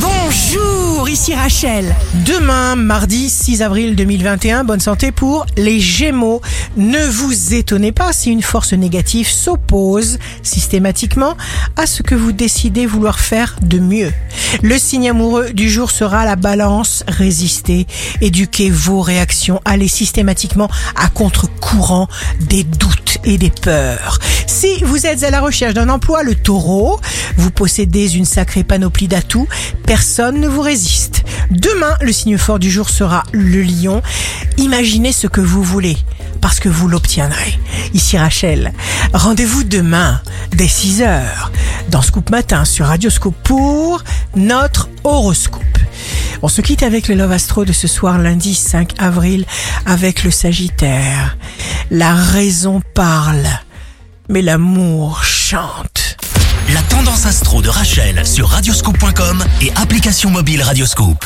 Bonjour, ici Rachel. Demain, mardi 6 avril 2021, bonne santé pour les Gémeaux. Ne vous étonnez pas si une force négative s'oppose systématiquement à ce que vous décidez vouloir faire de mieux. Le signe amoureux du jour sera la balance. Résistez, éduquez vos réactions, allez systématiquement à contre-courant des doutes et des peurs. Si vous êtes à la recherche d'un emploi, le taureau, vous possédez une sacrée panoplie d'atouts, personne ne vous résiste. Demain, le signe fort du jour sera le lion. Imaginez ce que vous voulez, parce que vous l'obtiendrez. Ici Rachel, rendez-vous demain, dès 6h, dans Scoop Matin sur Radio Scoop pour notre horoscope. On se quitte avec le Love Astro de ce soir lundi 5 avril avec le Sagittaire. La raison parle, mais l'amour chante. La tendance astro de Rachel sur radioscope.com et application mobile Radioscope.